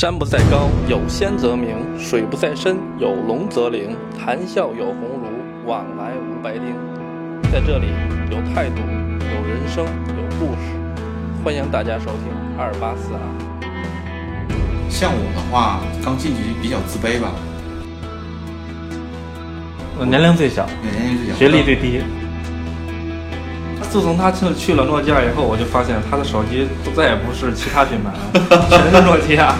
山不在高，有仙则名；水不在深，有龙则灵。谈笑有鸿儒，往来无白丁。在这里有态度，有人生，有故事。欢迎大家收听二八四二。像我的话，刚进去比较自卑吧，我年龄最小，年龄最小，学历最低。自从他去去了诺基亚以后，我就发现他的手机都再也不是其他品牌了，全是诺基亚。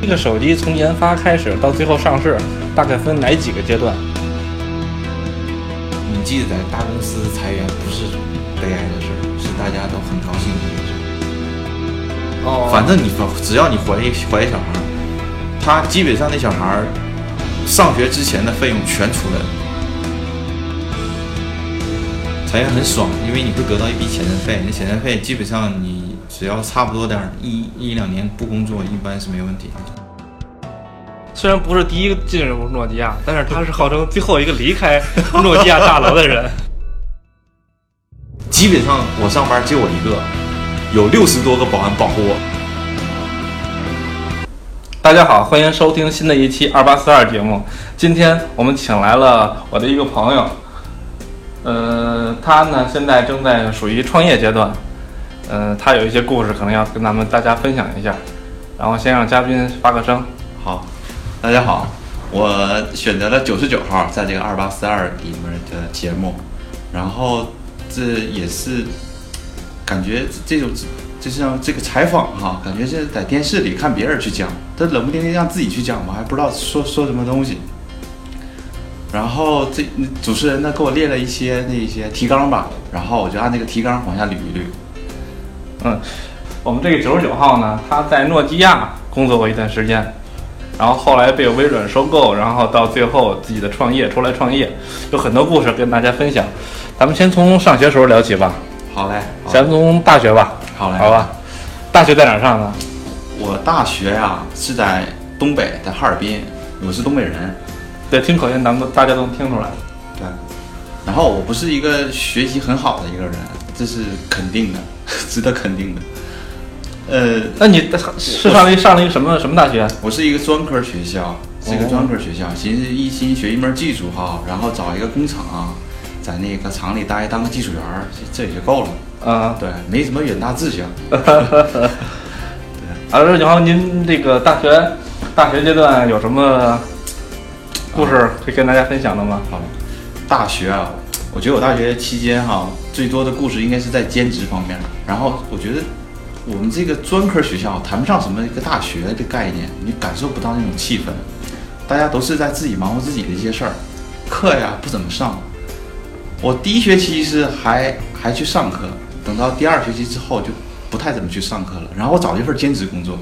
这个手机从研发开始到最后上市，大概分哪几个阶段？你记得在大公司裁员不是悲哀的事儿，是大家都很高兴的一件事。哦反正你只要你怀一怀一小孩儿，他基本上那小孩儿上学之前的费用全出来了。裁员很爽，因为你会得到一笔遣散费，那遣散费基本上你只要差不多点儿一一两年不工作，一般是没问题的。虽然不是第一个进入诺基亚，但是他是号 称最后一个离开诺基亚大楼的人。基本上我上班就我一个，有六十多个保安保护我。大家好，欢迎收听新的一期二八四二节目。今天我们请来了我的一个朋友，呃，他呢现在正在属于创业阶段，呃，他有一些故事可能要跟咱们大家分享一下。然后先让嘉宾发个声。好，大家好，我选择了九十九号在这个二八四二里面的节目，然后这也是感觉这种就像这个采访哈，感觉是在电视里看别人去讲，这冷不丁的让自己去讲，我还不知道说说什么东西。然后这主持人呢给我列了一些那些提纲吧，然后我就按那个提纲往下捋一捋。嗯，我们这个九十九号呢，他在诺基亚工作过一段时间，然后后来被微软收购，然后到最后自己的创业出来创业，有很多故事跟大家分享。咱们先从上学时候聊起吧，好嘞，好先从大学吧，好嘞，好吧？大学在哪上的？我大学呀、是在东北，在哈尔滨，我是东北人。对，听口音咱们大家都能听出来。对，然后我不是一个学习很好的一个人，这是肯定的，值得肯定的。呃，那你是上了一上了一个什么什么大学？我是一个专科学校，是一个专科学校，寻思一心学一门技术哈，然后找一个工厂，在那个厂里待当个技术员，这这也就够了。啊、对，没什么远大志向。对啊，然后您这个大学大学阶段有什么故事可以跟大家分享的吗？好，大学啊，我觉得我大学期间哈，最多的故事应该是在兼职方面。然后我觉得我们这个专科学校谈不上什么一个大学的概念，你感受不到那种气氛，大家都是在自己忙活自己的一些事儿，课呀不怎么上。我第一学期是还还去上课，等到第二学期之后就不太怎么去上课了。然后我找了一份兼职工作，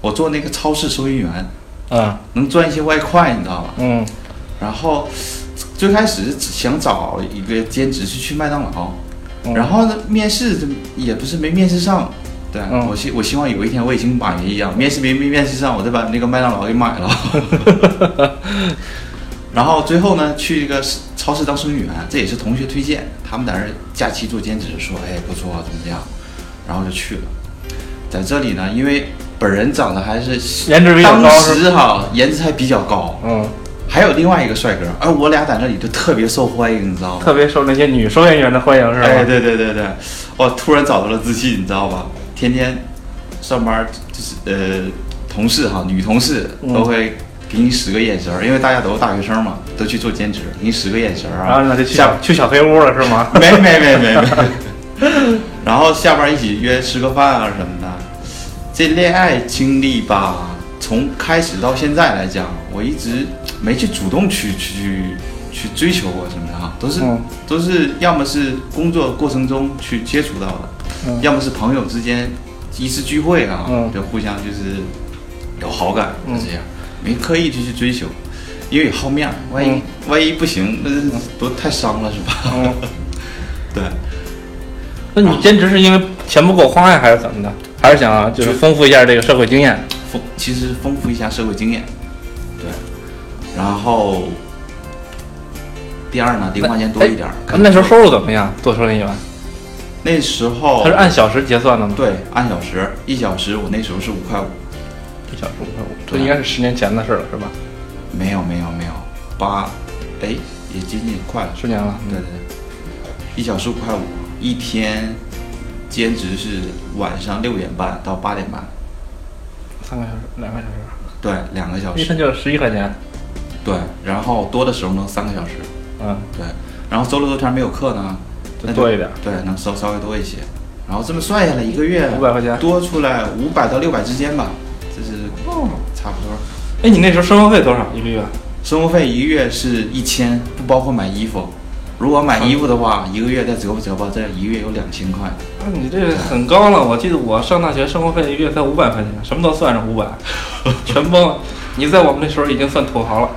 我做那个超市收银员，嗯能赚一些外快，你知道吧？嗯然后最开始想找一个兼职是去麦当劳，嗯然后呢面试这也不是没面试上，对、嗯我希我希望有一天我已经马云一样，面试没没面试上，我再把那个麦当劳给买了。然后最后呢去一个超市当收银员，这也是同学推荐，他们在那儿假期做兼职，说哎不错怎么样，然后就去了。在这里呢，因为本人长得还是颜值比较高当时哈颜值还比较高，嗯，还有另外一个帅哥，而我俩在那里就特别受欢迎，你知道吗？特别受那些女收银员的欢迎是吧？哎，对对对对，我突然找到了自信，你知道吧？天天上班就是呃，同事哈，女同事嗯都会给你使个眼神儿，因为大家都是大学生嘛，都去做兼职，给你使个眼神儿啊。然后呢就去去小黑屋了是吗？没没没没没，然后下班一起约吃个饭啊什么的。这恋爱经历吧，从开始到现在来讲，我一直没去主动去去去追求过什么的哈，都是、嗯都是要么是工作过程中去接触到的，嗯要么是朋友之间一次聚会啊，嗯就互相就是有好感，嗯就这样，没刻意去去追求，因为好面儿，万一、嗯万一不行，那都太伤了是吧？嗯，对。那你兼职是因为钱不够花呀，还是怎么的？还是想就是丰富一下这个社会经验？丰，其实丰富一下社会经验，对。然后第二呢，零花钱多一点那时候收入怎么样？做收银员？那时候他是按小时结算的吗？，对按小时，一小时我那时候是五块五，一小时五块五，这应该是十年前的事了，是吧？没有没有没有八，哎也接近快了，十年了，对对对，一小时五块五，一天兼职是晚上六点半到八点半，三个小时，两个小时，对，两个小时，一天就是十一块钱。对，然后多的时候能三个小时，嗯，对，然后周六周天没有课呢，那多一点。对，能稍稍微多一些，然后这么算下来一个月500块钱多出来五百到六百之间吧，这是差不多。哎，你那时候生活费多少一个月？生活费一个月是一千，不包括买衣服。如果买衣服的话，一个月再折吧折吧，这一个月有两千块。啊，你这很高了。我记得我上大学生活费一个月才五百块钱，什么都算上五百，全崩了。你在我们那时候已经算土豪了。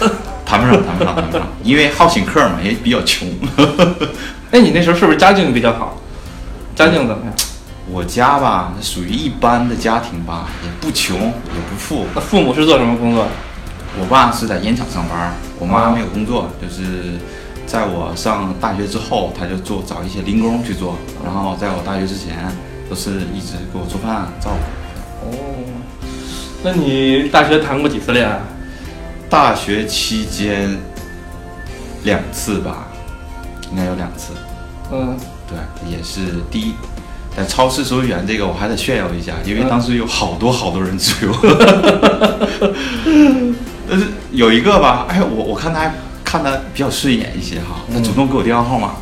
谈不上，谈不上，谈不上，因为好请客嘛，也比较穷。哎，你那时候是不是家境比较好？家境怎么样？我家吧，属于一般的家庭吧，也不穷，也不富。那父母是做什么工作的？我爸是在烟厂上班，我妈没有工作，就是在我上大学之后，他就做找一些零工去做，然后在我大学之前，都是一直给我做饭照顾。哦，那你大学谈过几次恋爱？大学期间两次吧，应该有两次。嗯，对，也是第一，在超市收银员这个我还得炫耀一下，因为当时有好多好多人追我。但是有一个吧，哎，我我看他还看他比较顺眼一些哈，他主动给我电话号码，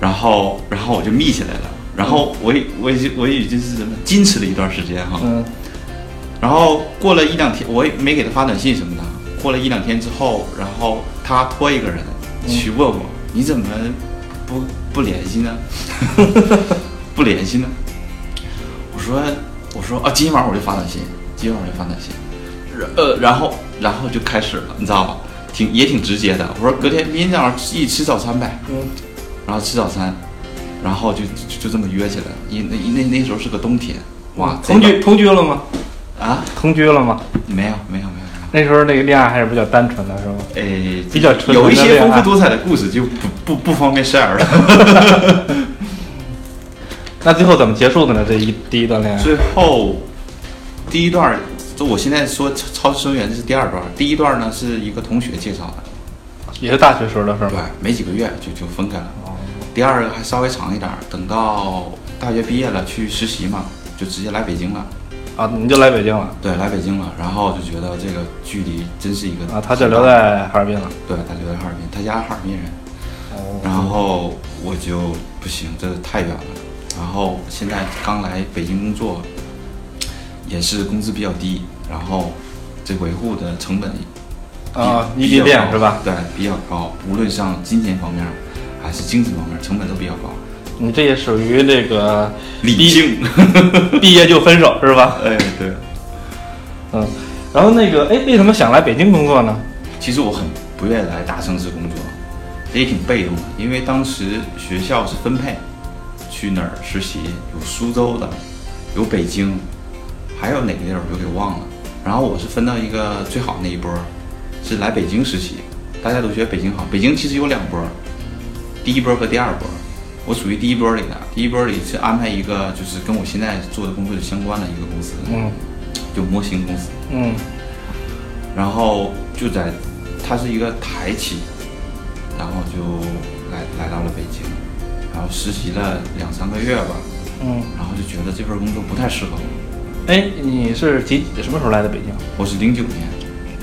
然后然后我就密起来了，然后我也我已经我已经是什么矜持了一段时间哈，嗯，然后过了一两天，我也没给他发短信什么的。过了一两天之后，然后他托一个人去问我，你怎么不不联系呢？不联系呢？我说我说啊，今天晚上我就发短信，今天晚上就发短信。然呃，然后然后就开始了，你知道吧？挺也挺直接的。我说隔天明天早上一起吃早餐呗。嗯。然后吃早餐，然后就就就这么约起来了。因那那那时候是个冬天，哇，同居同居了吗？啊？同居了吗？没有没有没有没有。那时候那个恋爱还是比较单纯的，是吗？诶，比较纯有一些丰富多彩的故事就不不不方便 share 了。那最后怎么结束的呢？这一第一段恋爱？最后第一段，就我现在说超超市收银这是第二段，第一段呢是一个同学介绍的，也是大学时候的事儿对？，没几个月就就分开了。第二个还稍微长一点，等到大学毕业了去实习嘛，就直接来北京了。啊，你就来北京了对，来北京了，然后就觉得这个距离真是一个啊？他就留在哈尔滨了。对，他留在哈尔滨，他家哈尔滨人。哦然后我就不行，这太远了。然后现在刚来北京工作，也是工资比较低，然后这维护的成本啊，异地恋是吧？对，比较高，无论上金钱方面还是精神方面，成本都比较高。你这也属于这个理性，毕 业就分手是吧？哎，对。嗯，然后那个，哎，为什么想来北京工作呢？其实我很不愿意来大城市工作，也挺被动的，因为当时学校是分配去哪儿实习，有苏州的，有北京，还有哪个地儿我就给忘了。然后我是分到一个最好那一波，是来北京实习，大家都觉得北京好。北京其实有两波，第一波和第二波，我属于第一波里的。第一波里是安排一个就是跟我现在做的工作相关的一个公司，嗯就模型公司。嗯然后就在，它是一个台企，然后就来来到了北京，然后实习了两三个月吧，嗯。然后就觉得这份工作不太适合我。哎，你是几什么时候来的北京？我是零九年，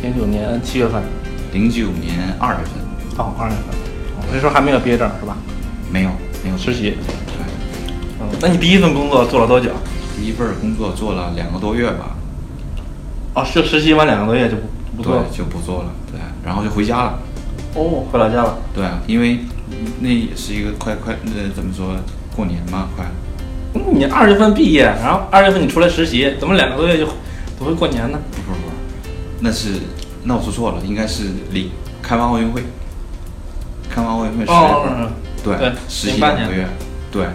零九年七月份。零九年二月份，哦，二月份。哦那时候还没有毕业证是吧？没有没有实习。对，嗯，那你第一份工作做了多久？第一份工作做了两个多月吧，哦，就实习完两个多月就不不做了。对，就不做了，对，然后就回家了，哦，回老家了。对，因为那也是一个快快那怎么说过年嘛，快，嗯，你二月份毕业，然后二月份你出来实习，怎么两个多月就就会过年呢？不不不，那是那我说错了，应该是离开完奥运会，开完奥运会十月份。哦，对，对实习08年两个月，对，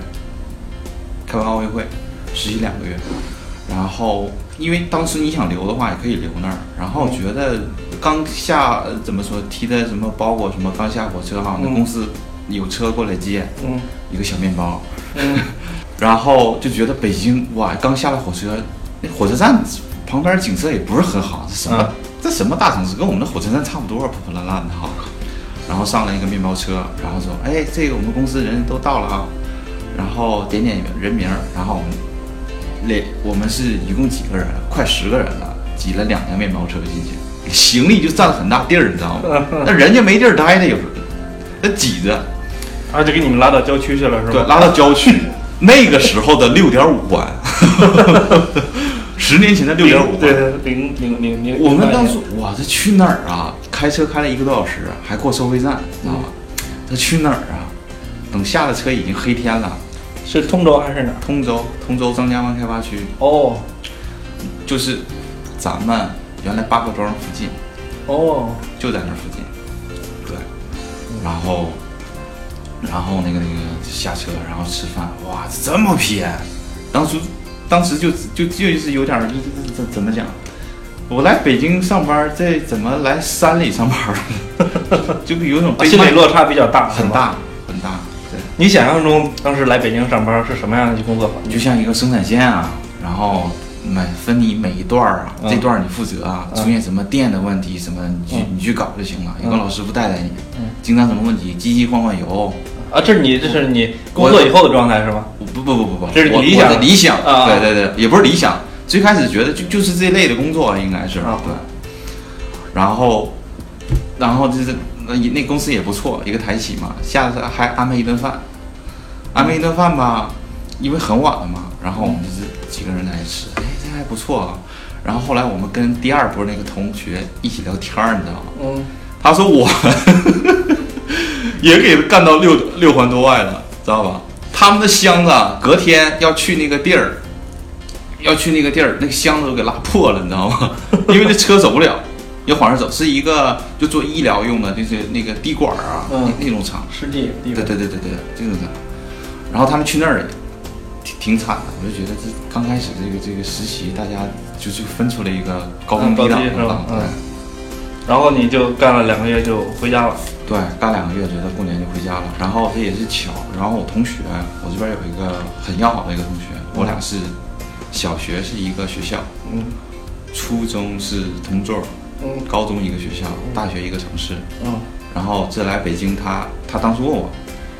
开完奥运会实习两个月，然后因为当时你想留的话也可以留那儿，然后觉得刚下呃怎么说提的什么包裹什么刚下火车哈，那嗯。公司有车过来接，嗯一个小面包，嗯，然后就觉得北京哇，刚下了火车，那火车站旁边景色也不是很好，这什么、嗯。这什么大城市，跟我们的火车站差不多，破破烂烂的哈。然后上了一个面包车，然后说，哎，这个我们公司人都到了啊，然后点点人名儿，然后我们那我们是一共几个人？快十个人了，挤了两辆面包车进去，行李就占了很大地儿，你知道吗？那人家没地儿待的，有时候那挤着，而且给你们拉到郊区去了是吧对，拉到郊区。那个时候的六点五环，十年前的六点五对环，零零零零，我们当时哇，这去哪儿啊？开车开了一个多小时，还过收费站，知道吧？这去哪儿啊？等下了车已经黑天了。是通州还是哪儿？通州，通州张家湾开发区，哦就是咱们原来八各庄附近，哦，就在那儿附近。对，然后，然后那个那个下车，然后吃饭，哇，这么偏！当时，当时就就就是有点儿这怎怎么讲？我来北京上班，这怎么来山里上班了？就有种心理落差比较大，很大很大。对，你想象中当时来北京上班是什么样的工作环境？就像一个生产线啊，然后每分你每一段儿啊，嗯这段儿你负责啊，嗯出现什么电的问题什么，你去嗯你去搞就行了，有个嗯老师傅带带你嗯。经常什么问题，机器换换油，啊，这是你这是你工作以后的状态是吗？不不不不不，这是我理想的理想，啊对对对，也不是理想，最开始觉得就就是这类的工作应该是啊对，然后然后就是那那公司也不错，一个台企嘛，下次还安排一顿饭，安排一顿饭吧，因为很晚了嘛，然后我们就是几个人来吃，哎，这还不错啊。然后后来我们跟第二波那个同学一起聊天儿，你知道吗？嗯，他说我也给干到六六环多外了，知道吧？他们的箱子啊隔天要去那个地儿，要去那个地儿，那个箱子都给拉破了，你知道吗？因为那车走不了，要往上走，是一个就做医疗用的，就是那个滴管啊，嗯那那种厂。实际地对对对对对，这种厂。然后他们去那儿也挺挺惨的，我就觉得这刚开始这个这个实习，大家就就分出了一个高中低档嗯高低是吧对。嗯然后你就干了两个月就回家了。对，干两个月，觉得过年就回家了。然后这也是巧，然后我同学，我这边有一个很要好的一个同学，我俩是小学是一个学校，嗯初中是同座，嗯高中一个学校，大学一个城市。嗯然后这来北京他，他当时问我，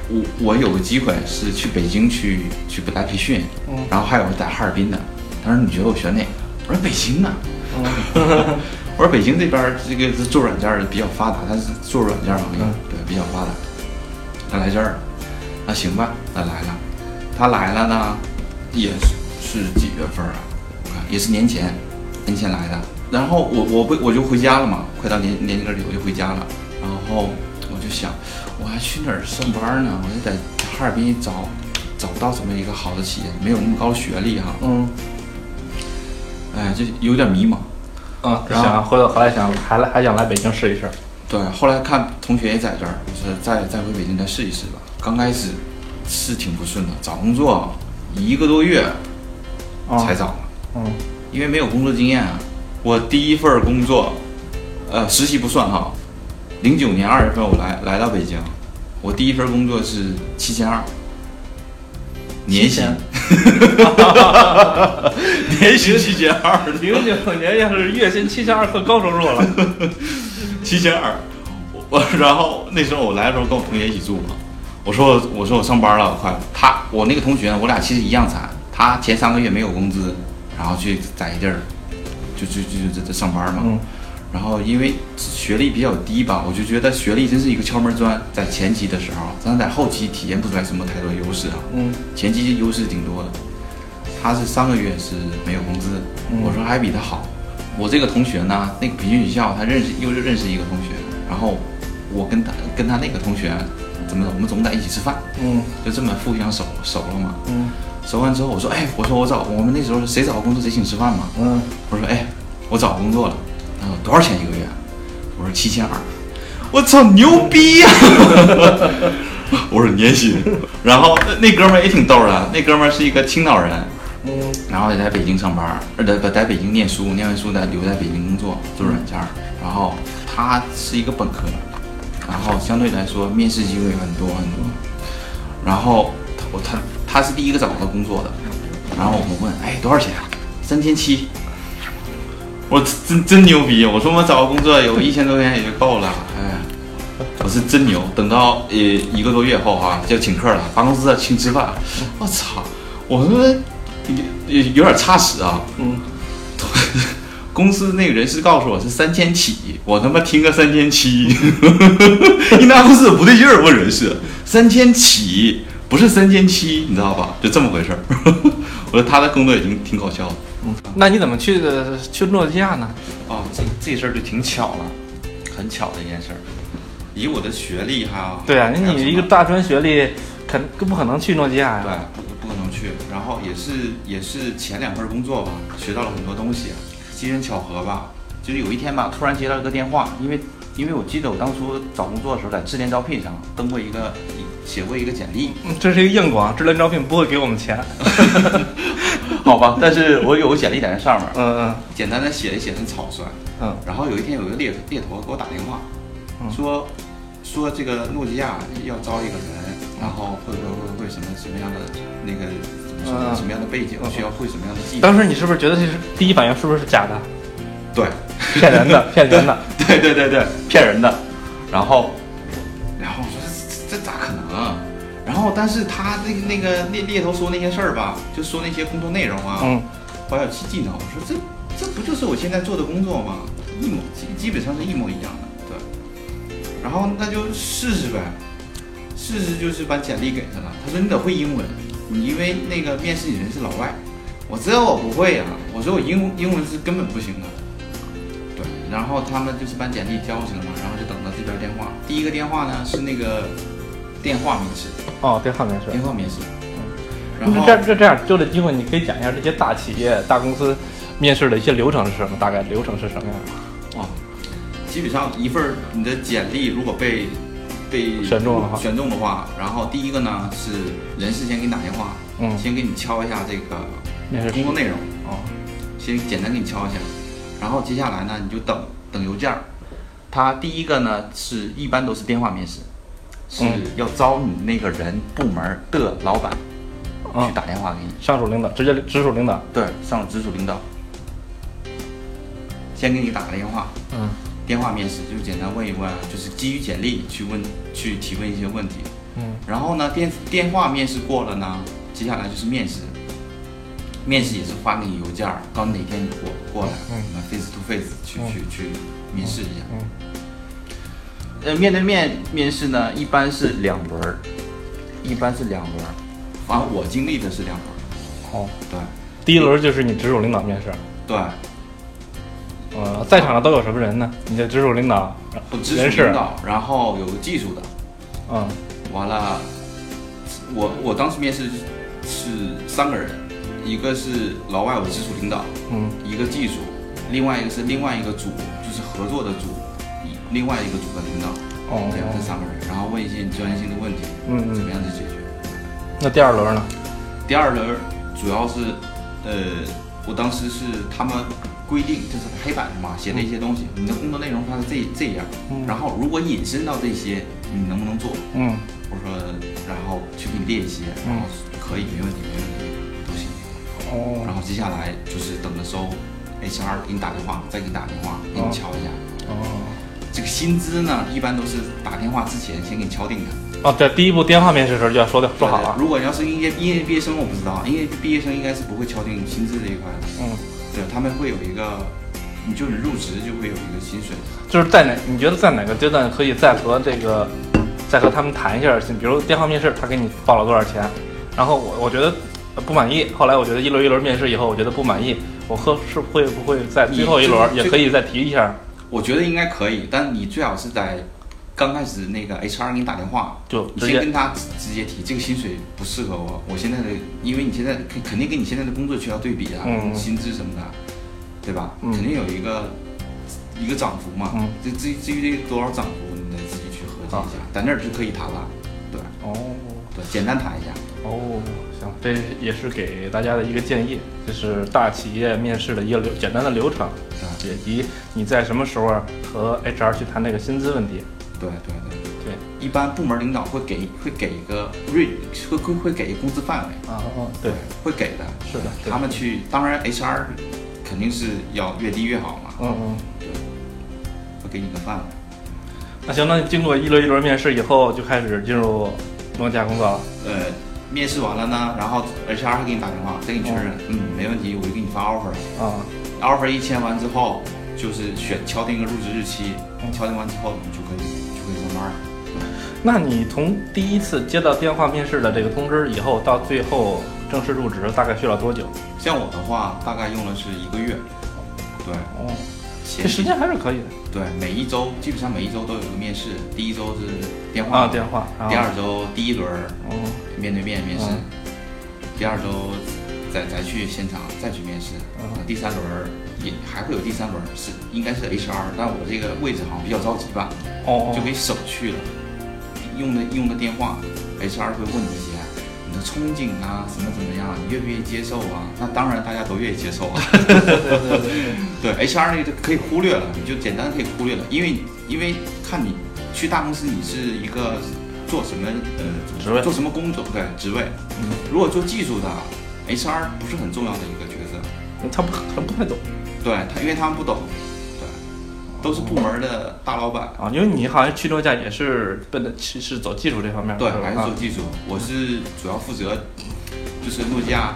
我我有个机会是去北京去去来培训，嗯然后还有在哈尔滨的。他说你觉得我选哪个？我说北京啊。嗯 我说北京这边儿这个做软件儿的比较发达，他是做软件行业，嗯对，比较发达。他来这儿，那行吧，他来了。他来了呢，也是几月份儿啊？我看也是年前，年前来的。然后我我不我就回家了嘛，快到年年根儿里我就回家了。然后我就想，我还去哪儿上班呢？我就在哈尔滨找找不到这么一个好的企业，没有那么高学历哈，嗯哎，就有点迷茫。啊，然后想回头后来想还来还想来北京试一试。对，后来看同学也在这儿，就是再再回北京再试一试吧。刚开始是挺不顺的，找工作一个多月啊才找的，嗯因为没有工作经验啊。我第一份工作，呃，实习不算哈，零九年二月份我来来到北京，我第一份工作是七千二，年薪，年薪七千二，零九年要是月薪七千二，算高收入了。七千二，我然后那时候我来的时候跟我同学一起住嘛，我说我说我上班了，我快。他我那个同学呢，我俩其实一样惨，他前三个月没有工资，然后去在一地儿就就就就在上班嘛，嗯然后因为学历比较低吧，我就觉得学历真是一个敲门砖，在前期的时候，咱在后期体现不出来什么太多优势啊，嗯。前期优势挺多的，他是三个月是没有工资，嗯我说还比他好。我这个同学呢，那个培训学校他认识又认识一个同学，然后我跟他跟他那个同学怎么的，我们总在一起吃饭，嗯。就这么互相熟熟了嘛。嗯。熟完之后，我说，哎，我说我找我们那时候谁找工作谁请吃饭嘛。嗯。我说，哎，我找工作了，他说多少钱一个月？我说七千二。我操，牛逼呀、我说年薪。然后那那哥们儿也挺逗的，那哥们儿是一个青岛人，嗯然后也在北京上班，呃，在不在北京念书，念完书在留在北京工作做软件儿。然后他是一个本科，然后相对来说面试机会很多很多。然后他我他他他是第一个找到工作的，然后我们问，哎，多少钱啊？三千七。我说真真牛逼！我说我找个工作有一千多块钱也就够了，哎，我是真牛。等到呃一个多月后啊，就请客了，把公司请吃饭。我操！我说有有点差时啊。嗯，公司那个人事告诉我是三千起，我他妈听个三千七，一拿公司不对劲儿，问人事三千起不是三千七，你知道吧？就这么回事儿。我说他的工作已经挺搞笑的。嗯，那你怎么去的去诺基亚呢？哦，这这事儿就挺巧了，很巧的一件事儿。以我的学历哈，对啊，你一个大专学历，肯更不可能去诺基亚呀对呀。，不不可能去。然后也是也是前两份工作吧，学到了很多东西。机缘巧合吧，就是有一天吧，突然接到一个电话，因为因为我记得我当初找工作的时候，在智联招聘上登过一个写过一个简历，嗯这是一个硬广，智联招聘不会给我们钱。好吧，但是我有个简历在那上面，嗯嗯简单的写一写，很草率。嗯然后有一天有一个猎猎头给我打电话，嗯说说这个诺基亚要招一个人，然后会会会会什么什么样的那个什么什么样的背景，嗯需要会什么样的技嗯，术？当时你是不是觉得这是第一反应是不是假的、对，骗人的、骗人的？对对对对，骗人的。然后，然后我说这这这咋可能啊？然后，但是他那个那个猎猎头说那些事儿吧，就说那些工作内容啊，嗯保有其技能。我说这这不就是我现在做的工作吗？一模基基本上是一模一样的，对。然后那就试试呗，试试就是把简历给他了。他说你得会英文，你因为那个面试你人是老外。我知道我不会呀、我说我英英文是根本不行的。对，然后他们就是把简历交过去了嘛，然后就等到这边电话。第一个电话呢是那个电话面试，哦，电话面试。电话面试。然后那这这这样，就这机会，你可以讲一下这些大企业、大公司面试的一些流程是什么？大概流程是什么样的？哇，基本上一份你的简历如果被被选中的话选中的话，然后第一个呢是人事先给你打电话，嗯先给你敲一下这个面试工作内容，哦，先简单给你敲一下，然后接下来呢你就等等邮件儿。他第一个呢是一般都是电话面试，是嗯要招你那个人部门的老板去嗯，打电话给你。上属领导，直接直属领导。对，上了直属领导，先给你打个电话，嗯电话面试就简单问一问，就是基于简历去问去提问一些问题。嗯然后呢，电电话面试过了呢，接下来就是面试。面试也是发给你邮件儿，告诉你哪天你过过来，嗯嗯，face to face 去、嗯去去面试一下。嗯呃，面对面面试呢，一般是两轮儿，一般是两轮儿。反正我经历的是两轮儿。哦，对第一轮就是你直属领导面试。对，呃，在场的都有什么人呢？你的直属领导、我直人事属领，导，然后有个技术的，嗯完了，我我当时面试是三个人，一个是老外我直属领导，嗯一个技术，另外一个是另外一个组，就是合作的组，一另外一个组的领导，哦这样这三个人，然后问一些你专业性的问题，嗯怎么嗯。样去解决。那第二轮呢？第二轮主要是，呃，我当时是他们规定，就是黑板上嘛写的一些东西，你的工作内容它是这这样，嗯然后如果引申到这些，你能不能做？嗯我说，然后去给你列一些，嗯然后可以，没问题，没问题，都行。哦然后接下来就是等着收 HR 给你打电话，再给你打电话，给你敲一下。哦这个薪资呢，一般都是打电话之前先给你敲定的。哦，对第一步电话面试的时候就要说的说好了。如果要是应届应届毕业生，我不知道，应届毕业生应该是不会敲定薪资这一块的。嗯，对，他们会有一个，你就是入职就会有一个薪水。就是在哪？你觉得在哪个阶段可以再和这个，再和他们谈一下？比如电话面试，他给你报了多少钱？然后我我觉得不满意，后来我觉得一轮一轮面试以后，我觉得不满意，我和是会不会在最后一轮也可以再提一下？我觉得应该可以，但你最好是在刚开始那个 HR 给你打电话，就你先跟他直直接提这个薪水不适合我，我现在的，因为你现在肯肯定跟你现在的工作需要对比啊，嗯薪资什么的，对吧？嗯肯定有一个一个涨幅嘛。嗯这至于至于这多少涨幅，你得自己去合计一下，在那儿就可以谈了。对哦对，简单谈一下。哦，行，这也是给大家的一个建议，就是大企业面试的一个流简单的流程，对以及你在什么时候和 HR 去谈那个薪资问题。对对对，对，一般部门领导会给会给一个 range，会会会给一个工资范围，啊啊，对，会给的。是的，他们去，当然 HR 肯定是要越低越好嘛，嗯嗯。对会给你个范围。那行，那经过一轮一轮面试以后，就开始进入诺基亚工作了。呃，面试完了呢，然后 HR 会给你打电话，再给你确认，嗯，没问题，我就给你发 offer 了。啊，offer 一签完之后，就是选敲定一个入职日期，敲定完之后，你就可以就可以上班了。那你从第一次接到电话面试的这个通知以后，到最后正式入职，大概需要多久？像我的话，大概用的是一个月。对，哦，前这时间还是可以的。对，每一周基本上每一周都有个面试，第一周是电话，啊，电话。第二周第一轮面对面面试，嗯第二周再再去现场再去面试，嗯第三轮也还会有第三轮，是应该是 HR，但我这个位置好像比较着急吧，就给省去了。用的用的电话，HR 会问你一些你的憧憬啊，什么怎么样，你愿不愿意接受啊？那当然大家都愿意接受啊。对对对对，对 HR 那个可以忽略了，你就简单的可以忽略了，因为因为看你去大公司，你是一个做什么呃职位。做什么工作对职位，嗯，如果做技术的 HR 不是很重要的一个角色，他不他不太懂。对他因为他们不懂，对，都是部门的大老板，啊，因为你好像去诺基亚也是奔的是是走技术这方面的，对，还是做技术，我是主要负责就是诺基亚，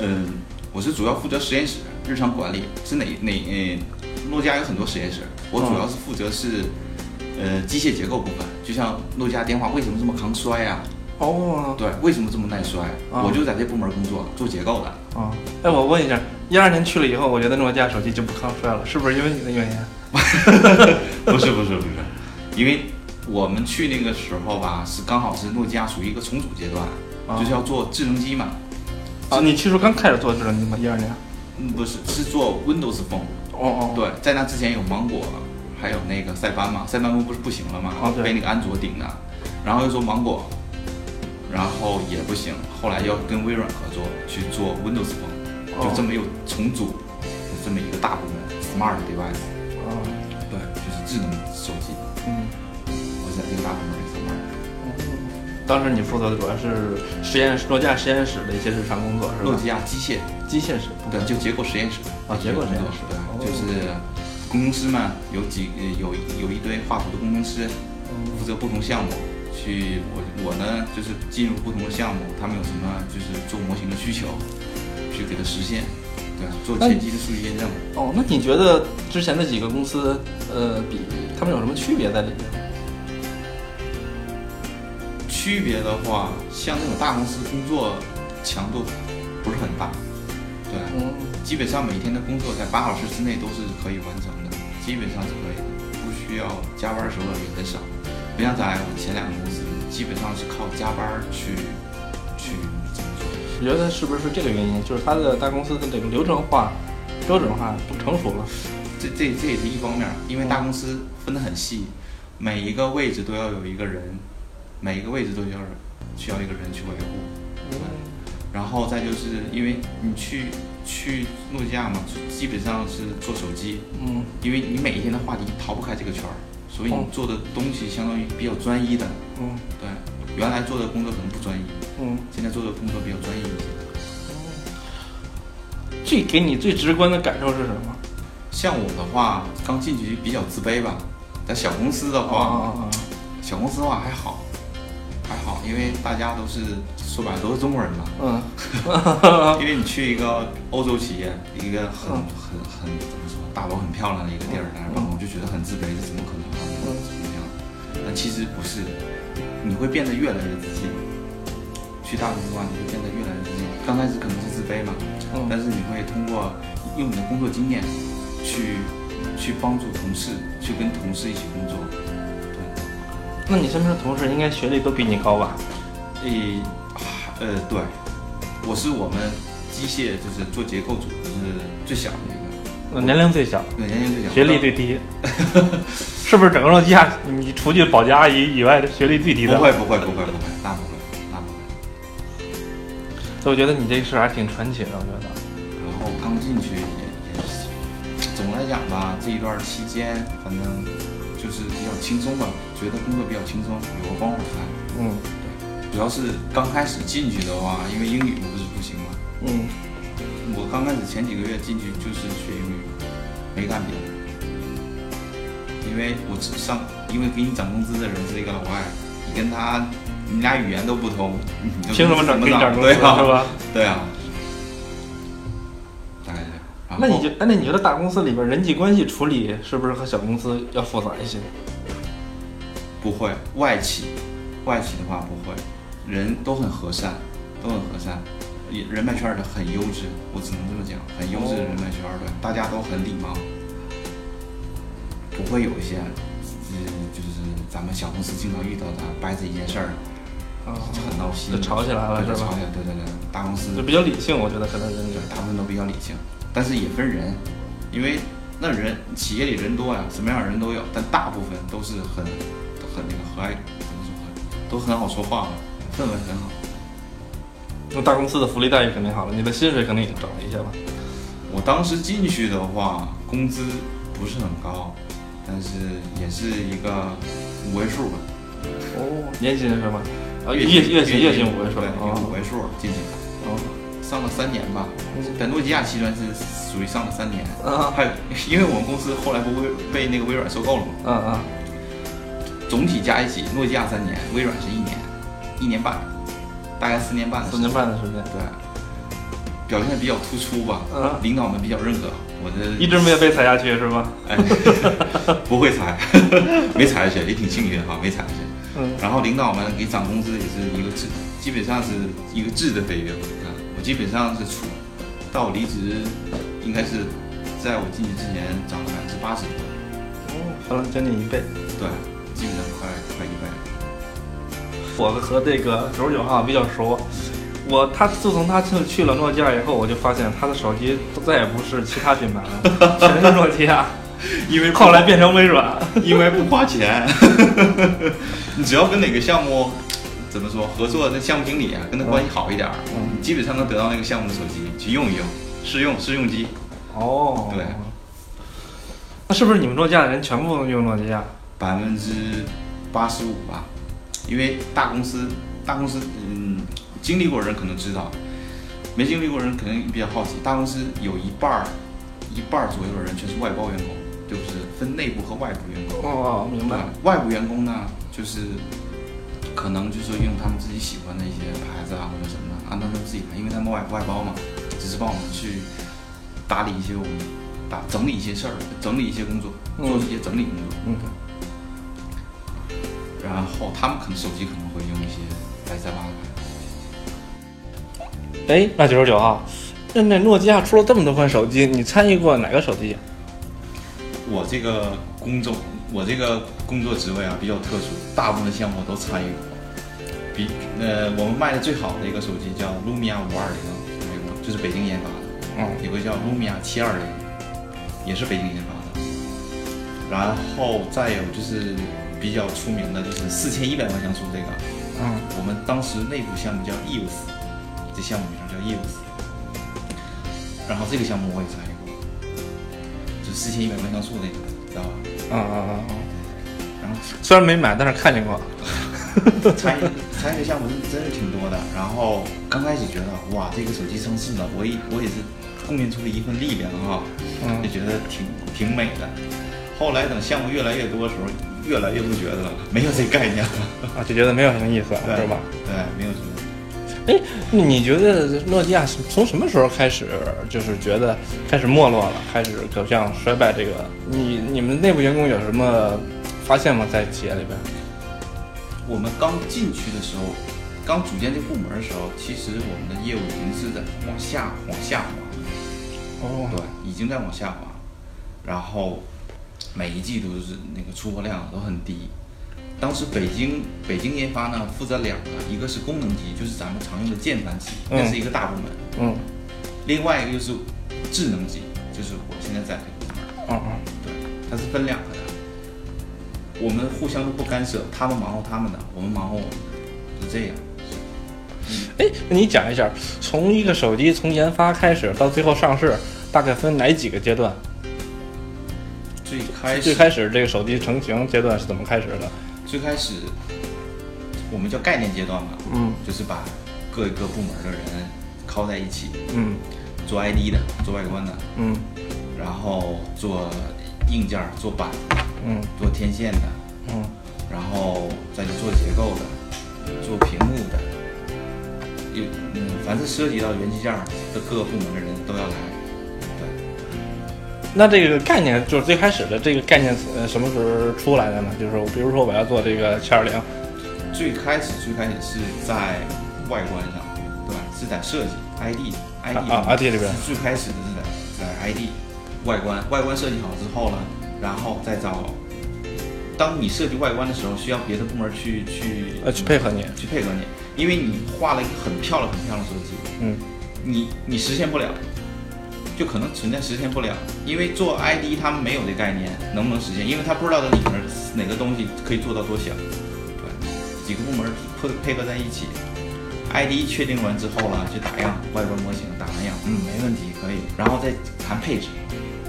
嗯、我是主要负责实验室日常管理，是哪哪嗯，诺基亚有很多实验室，我主要是负责是。呃，机械结构部分，就像诺基亚电话为什么这么抗摔呀、哦对，为什么这么耐摔？啊我就在这部门工作，做结构的。啊，哎，我问一下，一二年去了以后，我觉得诺基亚手机就不抗摔了，是不是因为你的原因？不是不是不是，因为我们去那个时候吧，是刚好是诺基亚属于一个重组阶段，啊就是要做智能机嘛。啊，你去时候刚开始做智能机吗？一二年？嗯，不是，是做 Windows Phone。哦哦，对，在那之前有芒果，还有那个塞班嘛，塞班不是不行了嘛，哦对被那个安卓顶的，然后又做芒果，然后也不行，后来要跟微软合作去做 Windows Phone，哦就这么又重组的这么一个大部门 Smart Device，啊，对，就是智能手机，嗯。我是在这个大部门里上班。当时你负责的主要是实验室，诺基亚实验室的一些日常工作是吧？诺基亚机械，机械室部对，就结构实验室啊结构实验室对，哦就是工程师嘛有几呃有有一堆画图的工程师，负责不同项目。去我我呢就是进入不同的项目，他们有什么就是做模型的需求，去给它实现，对，做前期的数据验证。哦，那你觉得之前的几个公司，呃，比他们有什么区别在里面？区别的话，像那种大公司工作强度不是很大，对，嗯，基本上每天的工作在八小时之内都是可以完成的，基本上是可以的，不需要加班的时候也很少。不像在我前两个公司，基本上是靠加班去去我觉得是不是这个原因？就是它的大公司的这个流程化、标准化不成熟了。这这这也是一方面，因为大公司分得很细，每一个位置都要有一个人，每一个位置都要需要一个人去维护。对，然后再就是因为你去去诺基亚嘛，基本上是做手机，嗯因为你每一天的话题逃不开这个圈儿，所以你哦做的东西相当于比较专一的。嗯对，原来做的工作可能不专一，嗯，现在做的工作比较专业一些。最给你最直观的感受是什么？像我的话，刚进去比较自卑吧，在小公司的话，啊小公司的话还好，还好，因为大家都是说白了都是中国人嘛。嗯 因为你去一个欧洲企业，一个很很很怎么说，大楼很漂亮的一个地儿，在那儿办公，就觉得很自卑，这怎么可能啊？怎么样？但其实不是，你会变得越来越自信。去大公司的话，你会变得越来越自信。刚开始可能是自卑嘛，嗯但是你会通过用你的工作经验去去帮助同事，去跟同事一起工作。对。那你身边的同事应该学历都比你高吧？诶，呃，对，我是我们机械就是做结构组就是最小的一个，呃年龄最小，对，年龄最小，学历最低，是不是整个诺基亚你除去保洁阿姨以外的学历最低的？不会不会不会不会，那不会那不会。所以我觉得你这个事儿还挺传奇的，我觉得。然后刚进去也也是，总来讲吧，这一段期间反正就是比较轻松吧，觉得工作比较轻松，有个光环在。嗯主要是刚开始进去的话，因为英语不是不行嘛，嗯，我刚开始前几个月进去就是学英语，没干别的。因为我只上，因为给你涨工资的人是一个老外，你跟他，你俩语言都不通，凭什么涨给你涨工资对啊，是吧？对啊，大概这样。那你觉哎，那你觉得大公司里边人际关系处理是不是和小公司要复杂一些？不会外企，外企的话不会，人都很和善，都很和善，也人脉圈儿的很优质，我只能这么讲，很优质的人脉圈儿的，大家都很礼貌，不会有一些，呃，就是咱们小公司经常遇到的掰扯一件事儿啊，很闹心，就吵起来了是吧对吵起来，对对对，大公司就比较理性，我觉得可能人对，大部分都比较理性，但是也分人，因为那人企业里人多呀，什么样的人都有，但大部分都是很很那个和蔼，怎么说都很好说话的，氛围很好。那大公司的福利待遇肯定好了，你的薪水肯定也涨了一些吧？我当时进去的话，工资不是很高，但是也是一个五位数吧，哦，年薪是吧？啊，月薪月薪月薪五位数对，哦五位数进去，哦上了三年吧，在诺基亚期间是属于上了三年。啊还有，因为我们公司后来不被被那个微软收购了嘛，嗯嗯！总体加一起，诺基亚三年，微软是一年，一年半，大概四年半的时间。四年半的时间，对，表现比较突出吧，嗯领导们比较认可我的，一直没有被裁下去是吗？哎，不会裁，没裁下去，也挺幸运哈，没裁下去。嗯然后领导们给涨工资也是一个质，基本上是一个质的飞跃。啊，我基本上是处到离职，应该是在我进去之前涨了百分之八十多，哦，翻了将近一倍。对，基本上快快我和这个九十九号比较熟，我他自从他去去了诺基亚以后，我就发现他的手机都再也不是其他品牌了，全是诺基亚，因为后来变成微软。因为不花钱，你只要跟哪个项目怎么说合作，那项目经理啊跟他关系好一点你基本上能得到那个项目的手机去用一用，试用试用机。哦，对。那是不是你们诺基亚的人全部用诺基亚？百分之八十五吧，因为大公司，大公司，嗯，经历过人可能知道，没经历过人可能比较好奇。大公司有一半儿，一半儿左右的人全是外包员工，就是分内部和外部员工。哦，明白。外部员工呢，就是可能就是用他们自己喜欢的一些牌子啊或者什么的，按照他们自己来，因为他们外外包嘛，只是帮我们去打理一些我们打整理一些事儿，整理一些工作，嗯做一些整理工作。嗯然后他们可能手机可能会用一些百塞巴的牌子。哎，那九十九号，那那诺基亚出了这么多款手机，你参与过哪个手机？我这个工作，我这个工作职位啊比较特殊，大部分项目我都参与过。比呃，我们卖的最好的一个手机叫 Lumia 五二零，参与过，就是北京研发的。嗯有个叫 Lumia 七二零，也是北京研发的。然后再有就是比较出名的，就是四千一百万像素这个，嗯我们当时内部项目叫 EOS，这项目名称叫 EOS。然后这个项目我也参与过，就四千一百万像素那个，知道吧？啊啊啊！然后虽然没买，但是看见过。参与参与的项目是真是挺多的。然后刚开始觉得哇，这个手机上市了，我也我也是贡献出了一份力量哈，嗯就觉得挺挺美的。后来等项目越来越多的时候，越来越不觉得了，没有这概念了，啊，就觉得没有什么意思，对是吧？？对，没有什么。哎，那你觉得诺基亚是从什么时候开始，就是觉得开始没落了，开始走向衰败？这个，你你们内部员工有什么发现吗？在企业里边？我们刚进去的时候，刚组建这部门的时候，其实我们的业务已经是在往下往下滑，哦对，已经在往下滑，然后每一季度是那个出货量都很低。当时北京北京研发呢负责两个，一个是功能机，就是咱们常用的键盘机，嗯那是一个大部门；嗯另外一个就是智能机，就是我现在在这个部门。嗯嗯，对，它是分两个的。我们互相都不干涉，他们忙活他们的，我们忙活我们的，是这样。哎，那你讲一下，从一个手机从研发开始到最后上市，大概分哪几个阶段？最开始最开始这个手机成型阶段是怎么开始的？最开始我们叫概念阶段嘛，嗯。就是把各个部门的人靠在一起，嗯。做 ID 的，做外观的，嗯。然后做硬件儿、做板、嗯。做天线的，嗯。然后再去做结构的，做屏幕的，有嗯，凡是涉及到元器件儿的各个部门的人都要来。对，那这个概念就是最开始的这个概念，呃，什么时候出来的呢？就是我比如说我要做这个七二零，最开始最开始是在外观上，对吧？是在设计 ID ID 啊啊 ID 里边最开始的是在在 ID 外观，外观设计好之后呢，然后再找。当你设计外观的时候，需要别的部门去去呃，去配合你，去配合你，因为你画了一个很漂亮很漂亮的设计，嗯你你实现不了，就可能存在实现不了，因为做 ID 他们没有这概念，能不能实现？因为他不知道这里面哪个东西可以做到多小，对，几个部门配配合在一起，ID 确定完之后了，就打样，外观模型打完样，嗯，没问题，可以，然后再谈配置，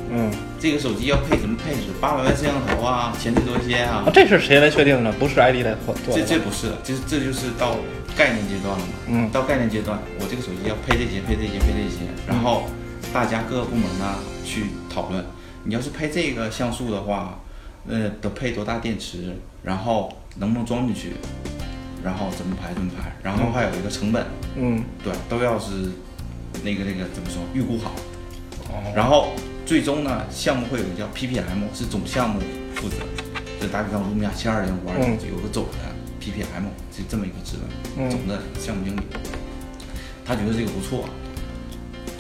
嗯，这个手机要配什么配置？八百万摄像头啊，前置多些啊啊，，这是谁来确定的？不是 ID 来做做这？这不是的，这这就是到概念阶段了嘛。嗯到概念阶段，我这个手机要配这些，配这些，配这些，然后大家各个部门呢去讨论，你要是配这个像素的话，呃，得配多大电池，然后能不能装进去，然后怎么排怎么排，然后还有一个成本，嗯，对，都要是那个那个怎么说预估好，哦，然后最终呢，项目会有一个叫 PPM，是总项目负责。就打比方，卢米亚七二零五二零有个总的 PPM，是这么一个职位，嗯。总的项目经理。他觉得这个不错，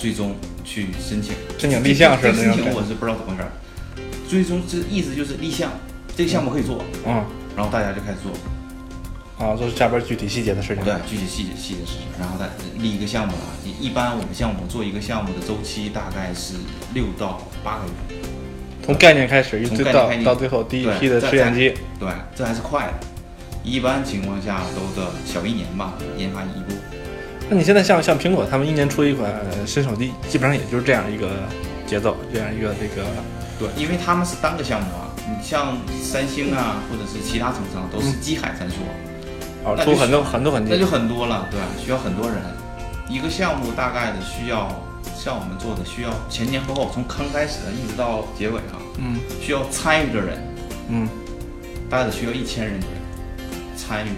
最终去申请。申请立项是这个申请我是不知道怎么回事儿。最终这意思就是立项，这个项目可以做，嗯，然后大家就开始做。啊，做下边具体细节的事情，对，具体细节细节事情，然后再立一个项目了。一般我们项目做一个项目的周期大概是六到八个月。从概念开始，一直到从概念开始到最后第一批的试验机，对，这还是快的。一般情况下都得小一年吧，研发一步。那你现在像像苹果，他们一年出一款呃新手机，基本上也就是这样一个节奏，这样一个这个，对，因为他们是单个项目啊，你像三星啊，或者是其他厂商都是机海参数，哦，出很多很多很多那就，很多了，对？需要很多人，一个项目大概的需要，像我们做的需要前前后后，从刚开始一直到结尾啊，嗯需要参与的人，嗯，大概得需要一千人参与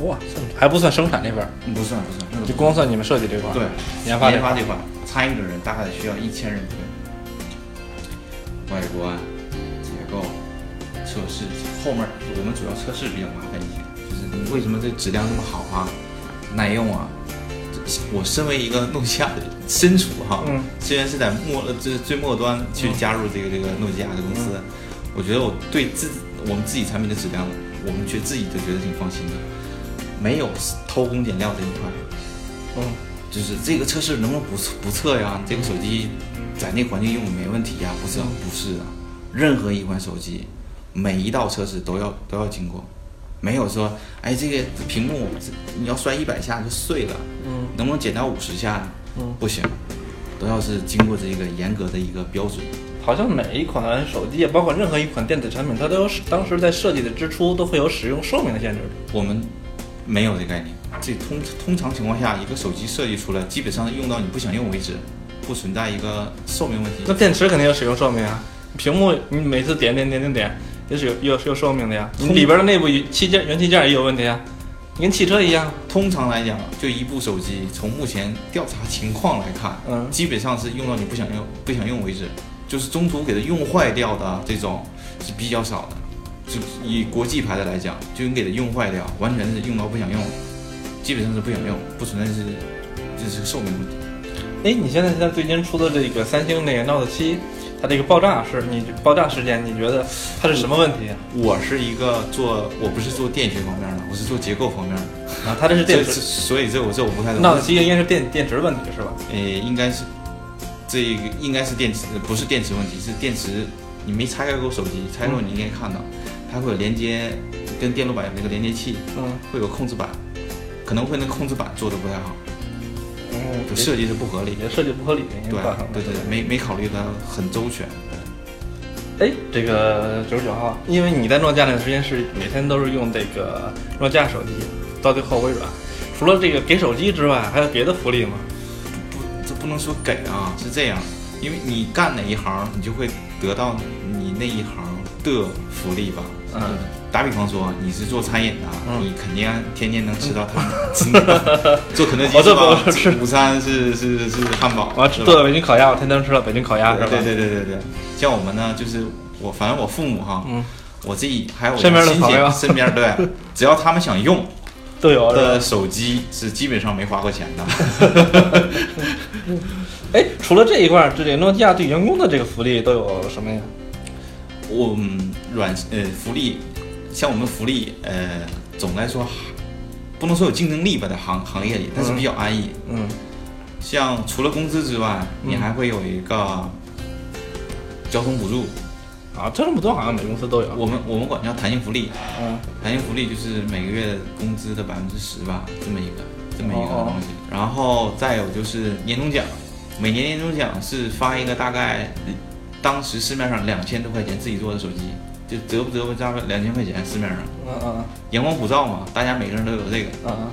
哇，还不算生产那边儿，嗯不算不算，那个就光算你们设计这块儿，对，研发研发这块参与的人大概需要一千人左右。外观、结构、测试，后面我们主要测试比较麻烦一些，就是你为什么这质量这么好啊，耐用啊？我身为一个诺基亚的身处哈，嗯虽然是在末呃这最末端去加入这个这个诺基亚的公司，我觉得我对自我们自己产品的质量，我们觉得自己都觉得挺放心的，没有偷工减料这一块。嗯就是这个测试能不能不测不测呀？这个手机在那环境用没问题呀？不是，不是的，任何一款手机，每一道测试都要都要经过，没有说，哎，这个屏幕你要摔一百下就碎了，嗯能不能减到五十下？嗯，不行，都要是经过这个严格的一个标准。好像每一款手机，也包括任何一款电子产品，它都有使当时在设计的之初都会有使用寿命的限制。我们没有这概念，这通通常情况下，一个手机设计出来，基本上用到你不想用为止，不存在一个寿命问题。那电池肯定有使用寿命啊，屏幕你每次点点点点点也是有有有寿命的呀。你里边的内部器件元器件也有问题啊，你跟汽车一样。通常来讲，就一部手机，从目前调查情况来看，嗯基本上是用到你不想用、不想用为止，就是中途给它用坏掉的这种是比较少的。就以国际牌的来讲，就你给它用坏掉，完全是用到不想用，基本上是不想用，不存在是这是寿命问题。哎，你现在现在最近出的这个三星那个 Note 7，它这个爆炸是你爆炸事件，你觉得它是什么问题啊？我是一个做，我不是做电学方面的，我是做结构方面的，啊，它这是电这池所以这我这我不太懂。，Note 7应该是电电池问题是吧？呃，应该是这个应该是电池，不是电池问题，是电池你没拆开过手机，拆过你应该看到，它会有连接跟电路板有那个连接器，嗯会有控制板，可能会那个控制板做的不太好，嗯，就设计是不合理。也设计不合理，对对对，没没考虑的很周全。哎，这个九十九号，因为你在诺基亚那段时间是每天都是用这个诺基亚手机，到最后微软，除了这个给手机之外，还有别的福利吗？不，这不能说给啊，是这样，因为你干哪一行，你就会得到你那一行的福利吧。嗯，打比方说你是做餐饮的，嗯你肯定天天能吃到他们吃的 做肯德基是吧午餐是是是是汉堡，我是吧做北京烤鸭，我天天吃到北京烤鸭，是吧？对对对对对，像我们呢，就是我反正我父母哈，嗯，我自己还有我身边的亲戚身边对，只要他们想用都有是的？手机是基本上没花过钱的。哎，除了这一块儿，这个诺基亚对员工的这个福利都有什么呀？我嗯软呃福利，像我们福利呃总来说不能说有竞争力吧，在行行业里，但是比较安逸。嗯像除了工资之外，你嗯还会有一个交通补助，啊，这么多好像每公司都有。我们我们管叫弹性福利。嗯弹性福利就是每个月工资的百分之十吧，这么一个这么一个哦哦东西。然后再有就是年终奖，每年年终奖是发一个大概当时市面上两千多块钱自己做的手机，就折不折不加两千块钱市面上。嗯嗯阳光普照嘛，大家每个人都有这个。嗯嗯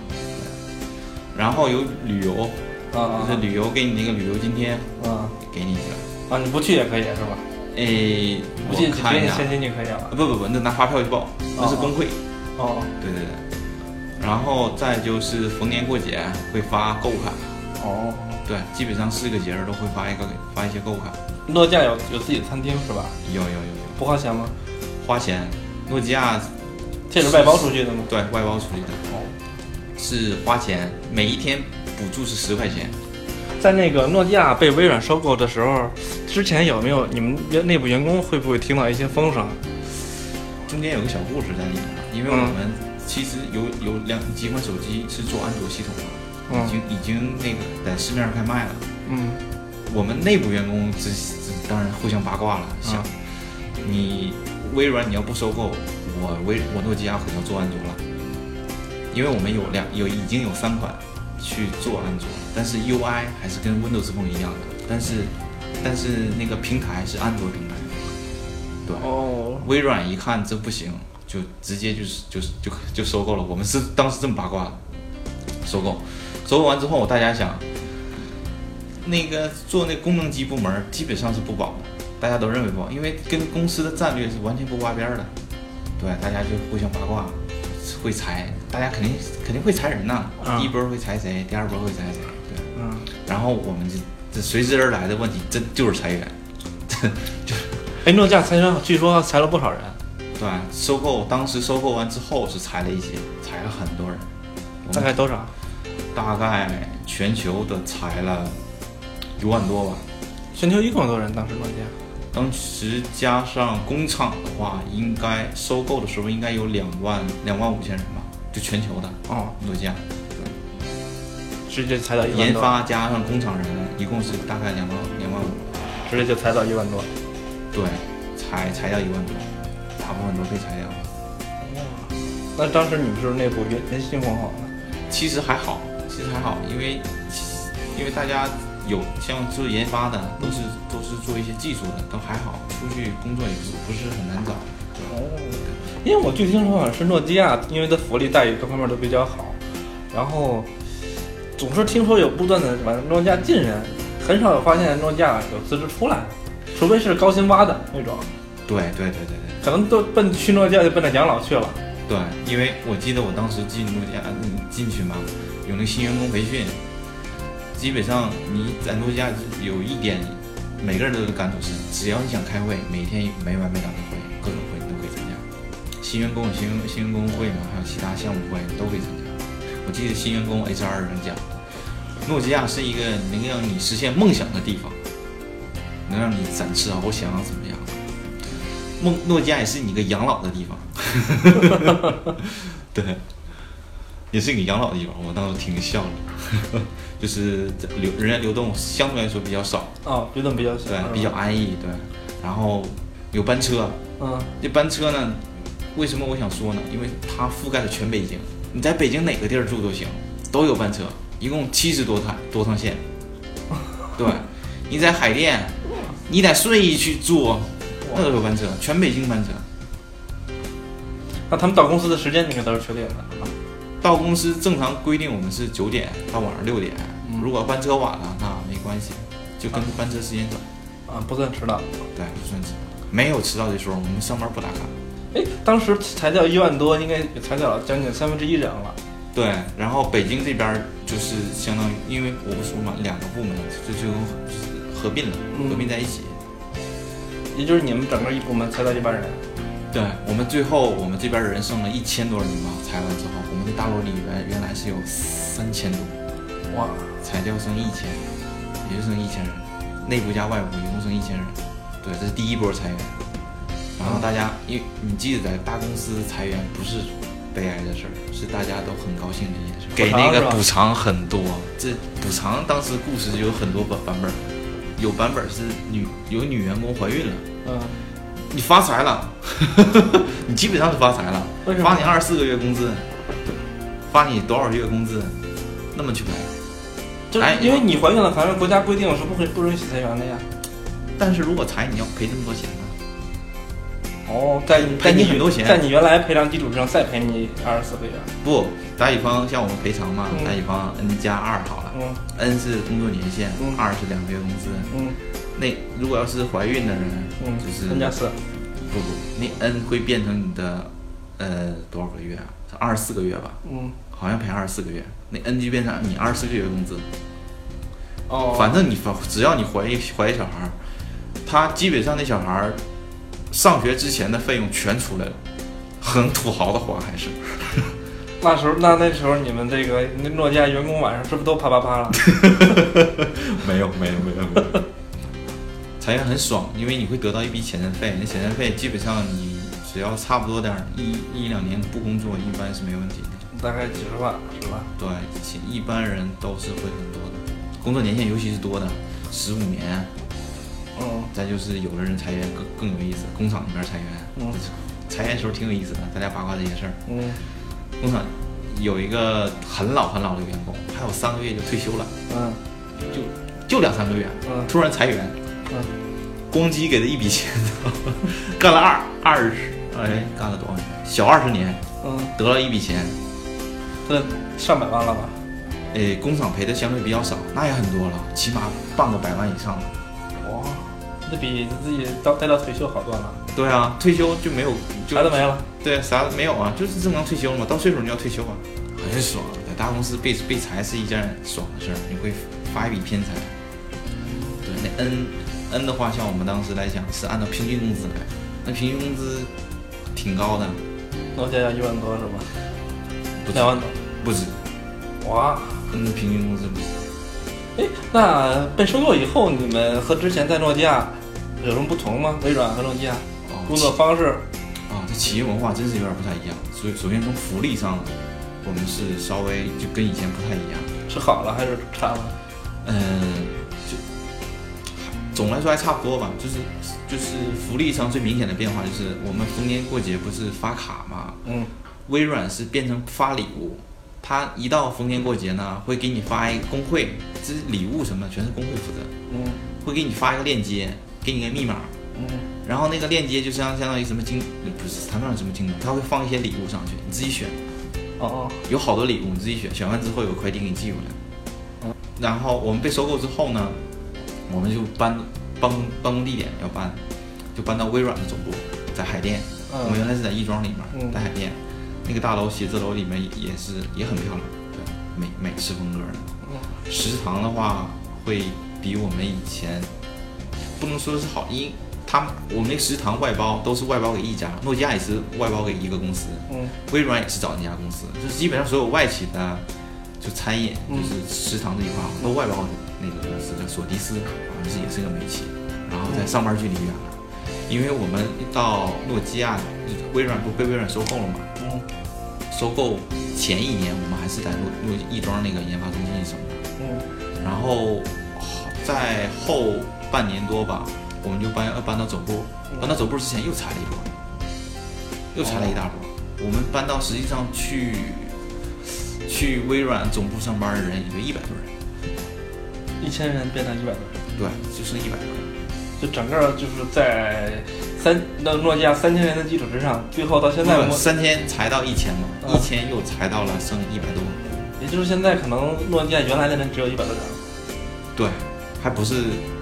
然后有旅游，嗯就是旅游给你那个旅游津贴，嗯给你一个。啊，你不去也可以是吧？诶，不去我看一下，现金就可以了啊。不不不，那拿发票去报，那是工会。哦对对对。然后再就是逢年过节会发购物卡，哦，对，基本上四个节日都会发一个发一些购物卡。诺基亚有有自己的餐厅是吧？有有有有，不花钱吗？花钱。诺基亚这是外包出去的吗？对外包出去的，哦，是花钱，每一天补助是十块钱。在那个诺基亚被微软收购的时候，之前有没有你们员内部员工会不会听到一些风声？中间有个小故事在里面，因为我们其实有有两几款手机是做安卓系统的，嗯已经已经那个在市面上开卖了。嗯我们内部员工这这当然互相八卦了，想、你微软你要不收购我微我诺基亚可能要做安卓了，因为我们有两有已经有三款去做安卓，但是 UI 还是跟 Windows Phone 一样的，但是但是那个平台是安卓平台，对。哦，微软一看这不行，就直接就是就是就就收购了。我们是当时这么八卦的，收购，收购完之后，大家想，那个做那功能机部门基本上是不保的，大家都认为不保，因为跟公司的战略是完全不挂边儿的。对，大家就互相八卦，会裁，大家肯定肯定会裁人呐。啊第一波会裁谁，第二波会裁谁，对。嗯，然后我们就这随之而来的问题，这就是裁员。就 哎，诺基亚裁员据说裁了不少人。对，收购当时收购完之后是裁了一些，裁了很多人，大概多少？大概全球的裁了一万多吧。全球一共有多少人？当时诺基亚？当时加上工厂的话，应该收购的时候应该有两万两万五千人吧，就全球的哦，诺基亚，直接裁到一万研，发加上工厂人一共是大概两万两万五，直接就裁到一万多。对，裁裁掉一万多，大部分都被裁掉了。哇那当时你们是不是内部人人心惶惶的？其实还好，其实还好，因为因为大家有像做研发的，都是都是做一些技术的，都还好，出去工作也不是不是很难找。哦，因为我据听说好像是诺基亚，因为它福利待遇各方面都比较好，然后总是听说有不断的往诺基亚进人，很少有发现诺基亚有辞职出来，除非是高薪挖的那种，对对对对对可能都奔去诺基亚就奔着养老去了。对，因为我记得我当时进诺基亚嗯进去嘛，有那个新员工培训，基本上你在诺基亚有一点，每个人都有感触是，只要你想开会，每天没完没了的会，各种会你都可以参加。新员工新新员工会嘛，还有其他项目会都可以参加。我记得新员工 HR 人讲，诺基亚是一个能让你实现梦想的地方，能让你展翅翱翔怎么样？梦诺基亚也是你一个养老的地方。对，也是一个养老的地方。我当时听笑了，就是流人员流动相对来说比较少，哦，流动比较少，对，比较安逸，对。然后有班车，嗯，这班车呢，为什么我想说呢？因为它覆盖了全北京，你在北京哪个地儿住都行，都有班车，一共七十多趟多趟线。对，你在海淀，你在顺义去住，那都有班车，全北京班车。那他们到公司的时间应该都是确定的啊。到公司正常规定我们是九点到晚上六点，嗯如果班车晚了那没关系，就跟班车时间走。啊，不算迟到。对，不算迟到，没有迟到的时候，我们上班不打卡。哎，当时裁掉一万多，应该也裁掉了将近三分之一人了。对，然后北京这边儿就是相当于，因为我不说嘛，两个部门就就合并了，嗯合并在一起。也就是你们整个一部门裁掉一半人。对我们最后我们这边人剩了一千多人嘛，裁完之后，我们的大楼里原原来是有三千多，哇，裁掉剩一千，也就剩一千人，内部加外部一共剩一千人。对，这是第一波裁员。然后大家，因为你记得在大公司裁员不是悲哀的事儿，是大家都很高兴的一件事。给那个补偿很多，这补偿当时故事就有很多版版本儿，有版本是女有女员工怀孕了，嗯，你发财了，你基本上是发财了发你二十四个月工资，发你多少月工资，那么去赔。就是哎因为你怀孕了，反正国家规定是不会不允许裁员的呀。但是如果裁，你要赔这么多钱呢？哦，在你赔你很多钱在你原来赔偿基础之上再赔你二十四个月。不，打比方像我们赔偿嘛，嗯打比方 n 加二好了嗯，n 是工作年限嗯，二是两个月工资。嗯那如果要是怀孕的人，嗯，就是三加四。不不，那 n 会变成你的呃多少个月啊？是二十四个月吧？嗯好像赔二十四个月，那 n 就变成你二十四个月工资。哦，反正你反只要你怀一怀一小孩儿，他基本上那小孩儿上学之前的费用全出来了，很土豪的花还是。那时候那那时候你们这个那诺基亚员工晚上是不是都啪啪啪了？没有没有没有没有，裁员很爽，因为你会得到一笔遣散费，那遣散费基本上你只要差不多点儿一一两年不工作，一般是没问题的。大概几十万是吧？对，其一般人都是会很多的，工作年限尤其是多的，十五年，嗯。再就是有的人裁员更更有意思，工厂里面裁员，嗯。裁员时候挺有意思的，大家八卦这些事儿。嗯。工厂有一个很老很老的员工，还有三个月就退休了，嗯。就就两三个月，嗯。突然裁员，嗯，公鸡给他一笔钱，干了二二十，哎，干了多少年？小二十年，嗯，得了一笔钱，这上百万了吧？哎，工厂赔的相对比较少，那也很多了，起码半个百万以上了。哇，那比自己到待到退休好多了，对啊，退休就没有，就啥都没了。对，啥都没有啊，就是正常退休了嘛，到岁数你要退休啊，很爽。在大公司被被裁是一件爽的事儿，你会发一笔偏财。对，那 N N 的话，像我们当时来讲是按照平均工资来，那平均工资挺高的，诺基亚一万多是吧？两万多。不止哇，，N 的平均工资不止。哎，那被收购以后，你们和之前在诺基亚有什么不同吗？微软和诺基亚哦工作方式？啊，这企业文化真是有点不太一样。所以首先从福利上，我们是稍微就跟以前不太一样。是好了还是差了？嗯，就总来说还差不多吧，就是就是福利上最明显的变化就是我们逢年过节不是发卡嘛，嗯。微软是变成发礼物，它一到逢年过节呢，会给你发一个工会，这是礼物什么全是工会负责，嗯。会给你发一个链接，给你个密码，嗯。然后那个链接就相相当于什么京不是谈不上什么京东，它会放一些礼物上去，你自己选。哦哦。有好多礼物，你自己选，选完之后有快递给你寄过来。嗯。然后我们被收购之后呢，我们就搬办公办公地点要搬，就搬到微软的总部，在海淀。我们原嗯来是在亦庄里面，嗯。在海淀。那个大楼写字楼里面也是也很漂亮，对，美美式风格的。嗯。食堂的话会比我们以前不能说是好，因他们我们那食堂外包都是外包给一家，诺基亚也是外包给一个公司，嗯。微软也是找那家公司，就是基本上所有外企的，就餐饮，嗯。就是食堂这一块儿都外包给那个公司，叫索迪斯，好像是也是个美企，然后在上班距离远了，因为我们到诺基亚，微软不被微软收购了嘛，嗯收购前一年我们还是在诺诺亦庄那个研发中心上班，嗯。然后在后半年多吧，我们就搬要搬到总部，搬到总部之前又裁了一波，又裁了一大波。我们搬到实际上去去微软总部上班的人也就一百多人，一千人变成一百多人，对，就剩一百多人。就整个就是在三那诺基亚三千人的基础之上，最后到现在不三千才到一千嘛，啊一千又裁到了剩一百多，也就是现在可能诺基亚原来的人只有一百多人。对，还不是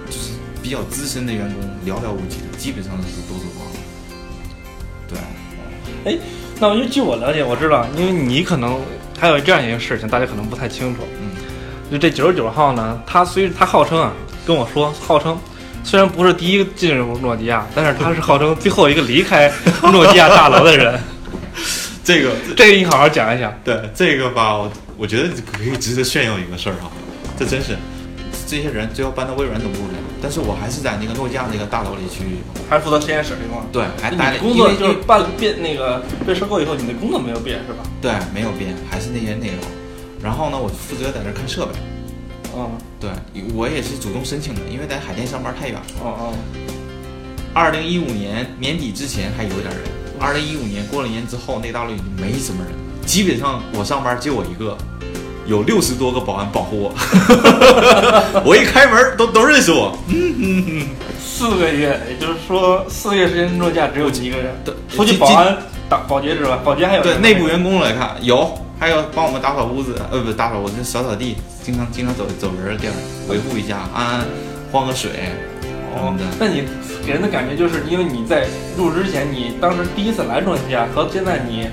就是比较资深的员工寥寥无几，基本上都都走光了。对，哎那因为据我了解，我知道，因为你可能还有这样一个事情，大家可能不太清楚。嗯，就这九十九号呢，他虽他号称啊，跟我说号称。虽然不是第一个进入诺基亚，但是他是号称最后一个离开 诺基亚大楼的人。这个这个你好好讲一讲。对这个吧，我我觉得可以值得炫耀一个事儿哈，这真是这些人最后搬到微软总部去了，但是我还是在那个诺基亚那个大楼里去，还是负责实验室对吗？对，还待了你的工作就是办变那个被收购以后，你的工作没有变是吧？对没有变，还是那些内容。然后呢，我负责在那儿看设备。嗯对我也是主动申请的，因为在海淀上班太远了。哦哦，二零一五年年底之前还有点人，二零一五年过了年之后，那大楼已经没什么人，基本上我上班就我一个，有六十多个保安保护我，我一开门都都认识我。嗯嗯嗯四个月，也就是说四个月时间诺基亚只有你一个人。对除去保安、打保洁之外，保洁还有对内部员工来看有，还有帮我们打扫屋子，呃，不是打扫屋子，扫扫地，经常经常走走人儿地儿，维护一下，安安换个水什么的。那你给人的感觉就是因为你在入职之前，你当时第一次来诺基亚和现在你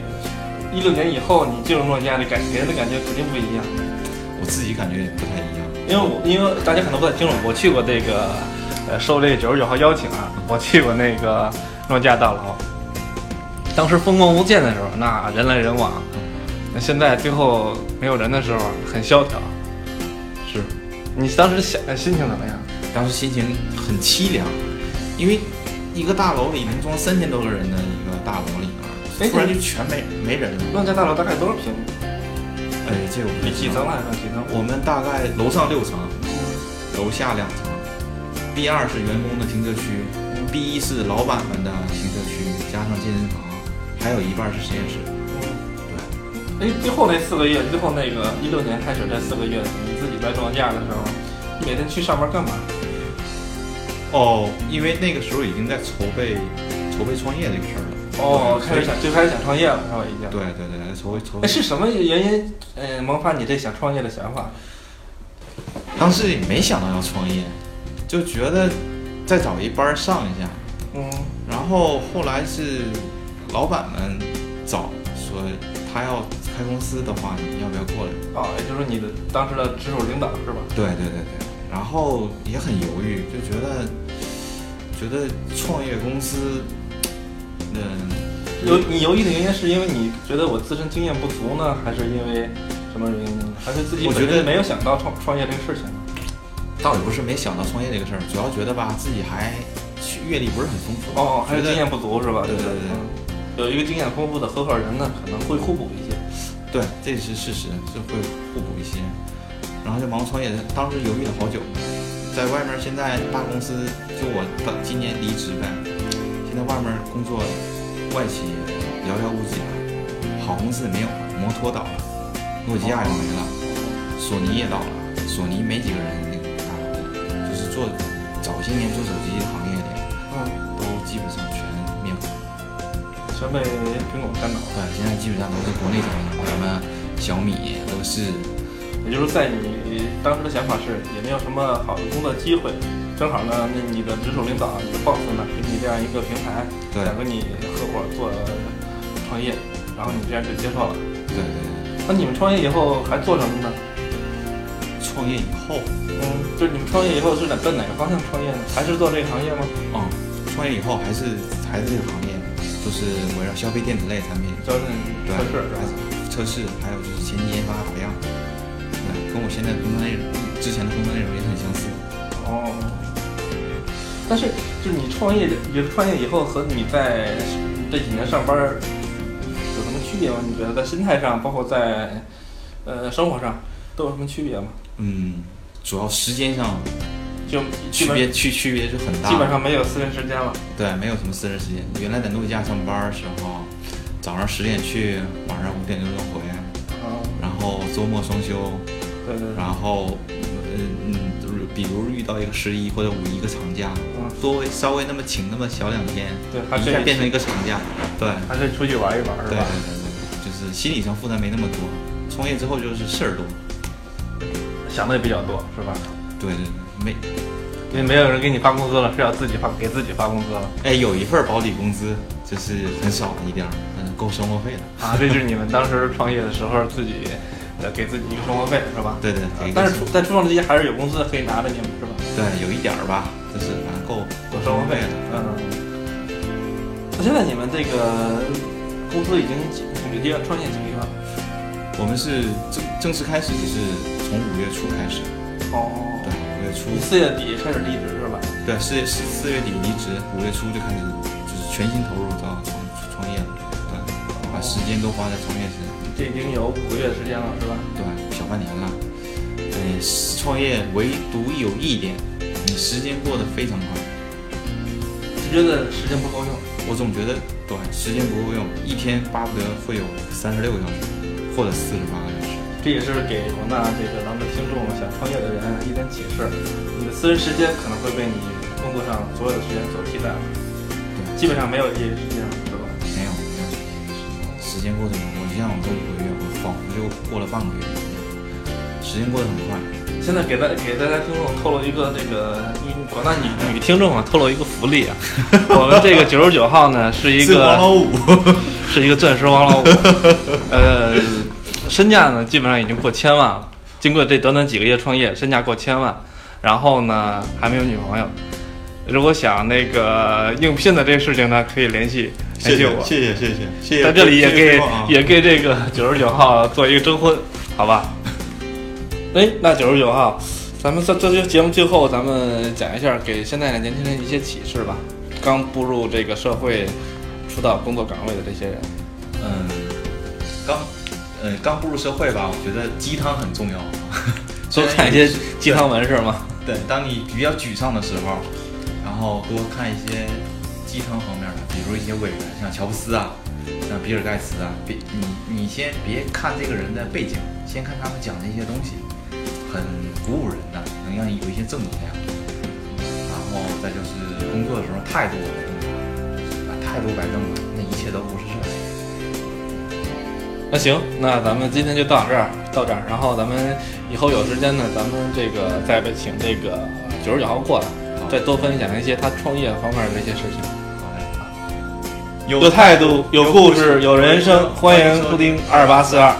一六年以后你进入诺基亚的感给人的感觉肯定不一样。我自己感觉也不太一样。因为我因为大家可能不太清楚，我去过这个呃受这个九十九号邀请啊，我去过那个诺基亚大楼。当时风光无限的时候，那人来人往。那现在最后没有人的时候，很萧条。是你当时想心情怎么样？当时心情很凄凉，因为一个大楼里能装三千多个人的一个大楼里哎面，突然就全没没人了。诺基亚大楼大概多少平米？哎，这个我不几知道几层来着？几层？我们大概楼上六层，楼下两层。B 二是员工的停车区，B 一是老板们的停车区，加上健身房，还有一半是实验室。哎，最后那四个月，最后那个一六年开始这四个月，你自己在庄稼的时候，你每天去上班干嘛？哦，因为那个时候已经在筹备筹备创业这个事儿了。哦，开始想就开始想创业了，是吧？已经。对对对，筹备筹哎，备。是什么原因，呃，萌发你这想创业的想法？当时也没想到要创业，就觉得再找一班儿上一下。嗯，然后后来是老板们找说他要开公司的话，你要不要过来？啊，也就是你的当时的直属领导是吧？对对对对。然后也很犹豫，就觉得觉得创业公司，嗯，犹你犹豫的原因是因为你觉得我自身经验不足呢，还是因为什么原因呢？还是自己我觉得没有想到创创业这个事情呢？倒也不是没想到创业这个事儿，主要觉得吧自己还阅历不是很丰富。哦，还是经验不足是吧？对对对嗯有一个经验丰富的合伙人呢，可能会互补一些。对，这是事实，是会互补一些。然后就忙创业，当时犹豫了好久，在外面现在大公司，就我到今年离职呗，现在外面工作外企寥寥无几了，好公司也没有了，摩托倒了，诺基亚也没了，索尼也倒了，索尼没几个人就是做早些年做手机行业的，嗯，都基本上。全被苹果干倒了。对，现在基本上都是国内厂商，什么小米、乐视。也就是在你当时的想法是，也没有什么好的工作机会，正好呢，那你的直属领导、你的 boss 呢，给你这样一个平台，对想跟你合伙做创业，然后你这样就接受了。对对对，那你们创业以后还做什么呢？创业以后，嗯，就是你们创业以后是哪奔哪个方向创业呢？还是做这个行业吗？嗯，创业以后还是还是这个行业，都是围绕消费电子类产品，测试是吧？测试，还有就是前期研发打样，对，跟我现在工作内容之前的工作内容也很相似。哦。但是，就是你创业，你创业以后和你在这几年上班儿有什么区别吗？你觉得在心态上，包括在呃生活上，都有什么区别吗？嗯，主要时间上就区别区区别就很大，基本上没有私人时间了。对，没有什么私人时间。原来在诺基亚上班的时候，早上十点去，晚上五点钟就回，啊，然后周末双休，对对对。然后，嗯嗯，比如遇到一个十一或者五一个长假，嗯，多微稍微那么请那么小两天，对一下变成一个长假，对，还可以出去玩一玩，是吧？对对对对，就是心理上负担没那么多。创业之后就是事儿多，想的也比较多，是吧？对对对，没，因为没有人给你发工资了，是要自己发给自己发工资了哎，有一份保底工资，就是很少的一点儿，嗯，够生活费的。啊！这就是你们当时创业的时候自己呃给自己一个生活费，是吧？对对，给但是初在初创之期还是有工资可以拿着你们，是吧？对有一点儿吧，就是反正够够生活费的。嗯。那现在你们这个公司已经几几个月创业几个月了？我们是正正式开始是从五月初开始，哦月初你，四月底开始离职是吧？对，四月四四月底离职，五月初就开始就是全心投入到创创业了，对，把时间都花在创业上，这已经有五个月时间了，是吧？对，小半年了。对，创业唯独有一点，你时间过得非常快。只觉得时间不够用。我总觉得短时间不够用，一天巴不得会有三十六个小时，或者四十八。这也是给广大这个咱们听众想创业的人一点启示。你的私人时间可能会被你工作上所有的时间所替代了，基本上没有业余时间了，是吧？没有没有时间过得很快，我这五个月，我仿佛就过了半个月一样，时间过得很快。现在给大给大家听众透露一个这个女广大女女听众啊，透露一个福利啊。我们这个九十九号呢是一个王老个五，是一个钻石王老五，呃，身价呢基本上已经过千万了。经过这短短几个月创业，身价过千万，然后呢还没有女朋友。如果想那个应聘的这个事情呢，可以联系联系我。谢谢谢谢谢谢。在这里也给也给这个九十九号做一个征婚，好吧？哎，那九十九号，咱们在这这节目最后，咱们讲一下给现在的年轻人一些启示吧。刚步入这个社会，出到工作岗位的这些人，嗯，刚呃刚步入社会吧，我觉得鸡汤很重要。多 看一些鸡汤文是吗？对，当你比较沮丧的时候，然后多看一些鸡汤方面的，比如一些伟人，像乔布斯啊，像比尔盖茨啊，别你你先别看这个人的背景，先看他们讲的一些东西，很鼓舞人的，能让你有一些正能量。然后再就是工作的时候态度，把态度摆正了，那一切都不是事儿。那行，那咱们今天就到这儿，到这儿，然后咱们以后有时间呢，咱们这个再请这个九十九号过来，再多分享一些他创业方面的一些事情。有态度，有故事，有人生，欢迎收听二八四二。